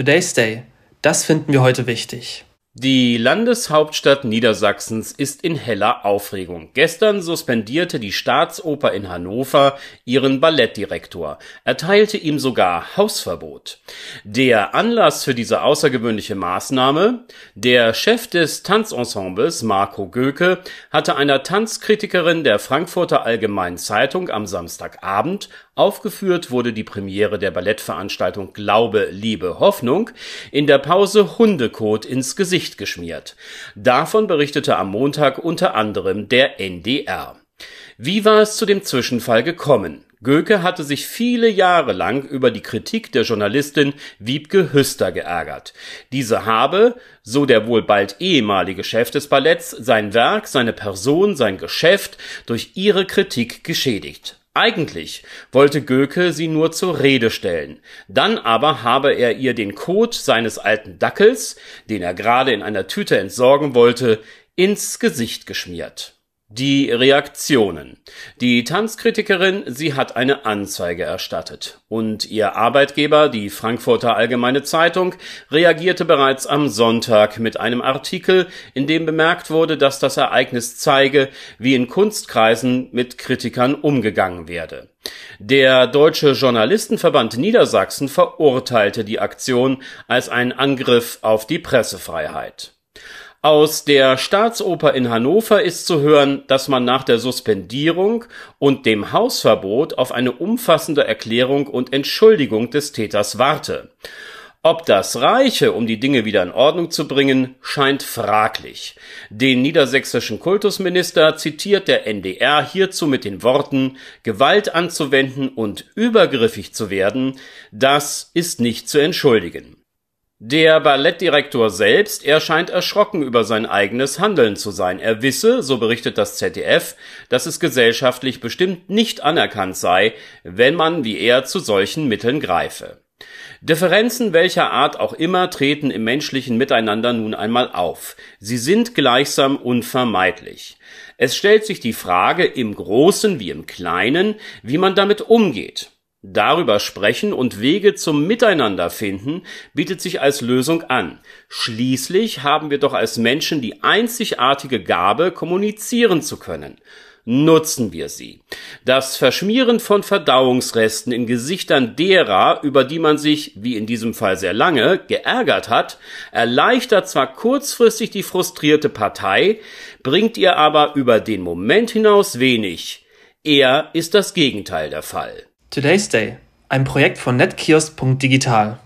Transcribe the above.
Today's Day. Das finden wir heute wichtig. Die Landeshauptstadt Niedersachsens ist in heller Aufregung. Gestern suspendierte die Staatsoper in Hannover ihren Ballettdirektor, erteilte ihm sogar Hausverbot. Der Anlass für diese außergewöhnliche Maßnahme? Der Chef des Tanzensembles, Marco Göke, hatte einer Tanzkritikerin der Frankfurter Allgemeinen Zeitung am Samstagabend Aufgeführt wurde die Premiere der Ballettveranstaltung Glaube, Liebe, Hoffnung in der Pause Hundekot ins Gesicht geschmiert. Davon berichtete am Montag unter anderem der NDR. Wie war es zu dem Zwischenfall gekommen? Göke hatte sich viele Jahre lang über die Kritik der Journalistin Wiebke Hüster geärgert. Diese habe, so der wohl bald ehemalige Chef des Balletts, sein Werk, seine Person, sein Geschäft durch ihre Kritik geschädigt. Eigentlich wollte Göke sie nur zur Rede stellen, dann aber habe er ihr den Kot seines alten Dackels, den er gerade in einer Tüte entsorgen wollte, ins Gesicht geschmiert die Reaktionen. Die Tanzkritikerin, sie hat eine Anzeige erstattet. Und ihr Arbeitgeber, die Frankfurter Allgemeine Zeitung, reagierte bereits am Sonntag mit einem Artikel, in dem bemerkt wurde, dass das Ereignis zeige, wie in Kunstkreisen mit Kritikern umgegangen werde. Der Deutsche Journalistenverband Niedersachsen verurteilte die Aktion als einen Angriff auf die Pressefreiheit. Aus der Staatsoper in Hannover ist zu hören, dass man nach der Suspendierung und dem Hausverbot auf eine umfassende Erklärung und Entschuldigung des Täters warte. Ob das reiche, um die Dinge wieder in Ordnung zu bringen, scheint fraglich. Den niedersächsischen Kultusminister zitiert der NDR hierzu mit den Worten Gewalt anzuwenden und übergriffig zu werden, das ist nicht zu entschuldigen. Der Ballettdirektor selbst erscheint erschrocken über sein eigenes Handeln zu sein. Er wisse, so berichtet das ZDF, dass es gesellschaftlich bestimmt nicht anerkannt sei, wenn man wie er zu solchen Mitteln greife. Differenzen welcher Art auch immer treten im menschlichen Miteinander nun einmal auf. Sie sind gleichsam unvermeidlich. Es stellt sich die Frage im Großen wie im Kleinen, wie man damit umgeht. Darüber sprechen und Wege zum Miteinander finden bietet sich als Lösung an. Schließlich haben wir doch als Menschen die einzigartige Gabe, kommunizieren zu können. Nutzen wir sie. Das Verschmieren von Verdauungsresten in Gesichtern derer, über die man sich, wie in diesem Fall sehr lange, geärgert hat, erleichtert zwar kurzfristig die frustrierte Partei, bringt ihr aber über den Moment hinaus wenig. Eher ist das Gegenteil der Fall. Today's Day, ein Projekt von netkiosk.digital.